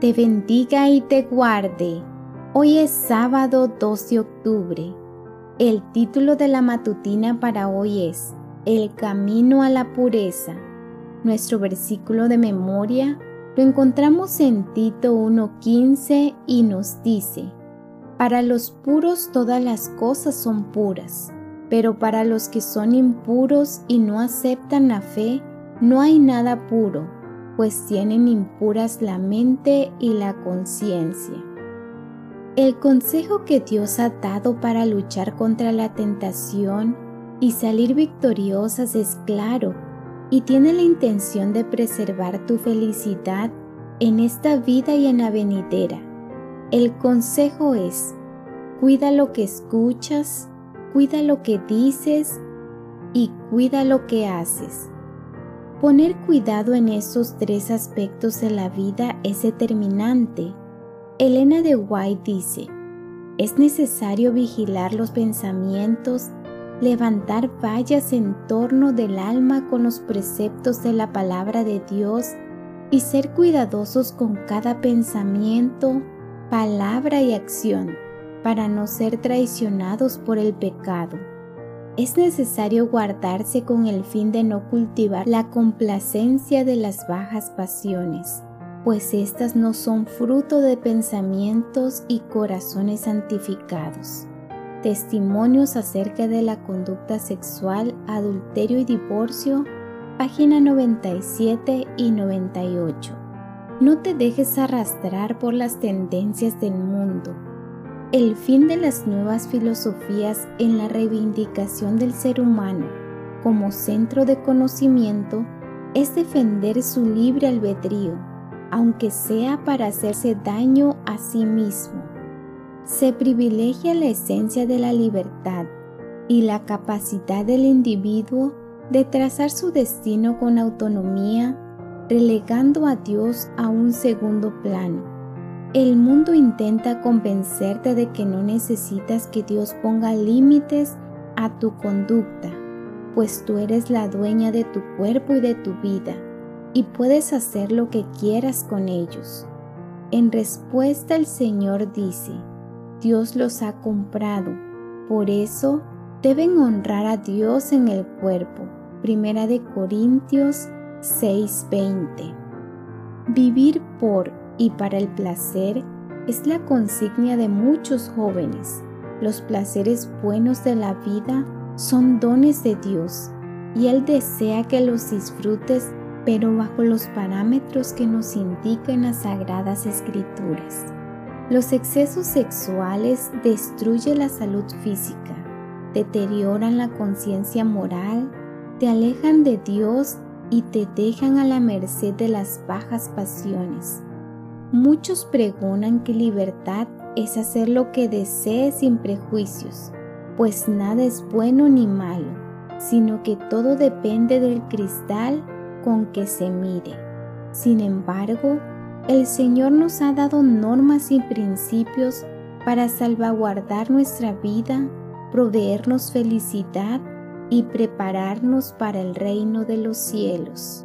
te bendiga y te guarde. Hoy es sábado 12 de octubre. El título de la matutina para hoy es El camino a la pureza. Nuestro versículo de memoria lo encontramos en Tito 1.15 y nos dice, Para los puros todas las cosas son puras, pero para los que son impuros y no aceptan la fe, no hay nada puro, pues tienen impuras la mente y la conciencia. El consejo que Dios ha dado para luchar contra la tentación y salir victoriosas es claro y tiene la intención de preservar tu felicidad en esta vida y en la venidera. El consejo es, cuida lo que escuchas, cuida lo que dices y cuida lo que haces. Poner cuidado en esos tres aspectos de la vida es determinante. Elena de White dice, es necesario vigilar los pensamientos levantar vallas en torno del alma con los preceptos de la palabra de Dios y ser cuidadosos con cada pensamiento, palabra y acción para no ser traicionados por el pecado. Es necesario guardarse con el fin de no cultivar la complacencia de las bajas pasiones, pues éstas no son fruto de pensamientos y corazones santificados. Testimonios acerca de la conducta sexual, adulterio y divorcio, página 97 y 98. No te dejes arrastrar por las tendencias del mundo. El fin de las nuevas filosofías en la reivindicación del ser humano como centro de conocimiento es defender su libre albedrío, aunque sea para hacerse daño a sí mismo se privilegia la esencia de la libertad y la capacidad del individuo de trazar su destino con autonomía, relegando a Dios a un segundo plano. El mundo intenta convencerte de que no necesitas que Dios ponga límites a tu conducta, pues tú eres la dueña de tu cuerpo y de tu vida, y puedes hacer lo que quieras con ellos. En respuesta el Señor dice, Dios los ha comprado. Por eso deben honrar a Dios en el cuerpo. Primera de Corintios 6:20. Vivir por y para el placer es la consigna de muchos jóvenes. Los placeres buenos de la vida son dones de Dios y Él desea que los disfrutes pero bajo los parámetros que nos indican las sagradas escrituras. Los excesos sexuales destruyen la salud física, deterioran la conciencia moral, te alejan de Dios y te dejan a la merced de las bajas pasiones. Muchos pregonan que libertad es hacer lo que desees sin prejuicios, pues nada es bueno ni malo, sino que todo depende del cristal con que se mire. Sin embargo, el Señor nos ha dado normas y principios para salvaguardar nuestra vida, proveernos felicidad y prepararnos para el reino de los cielos.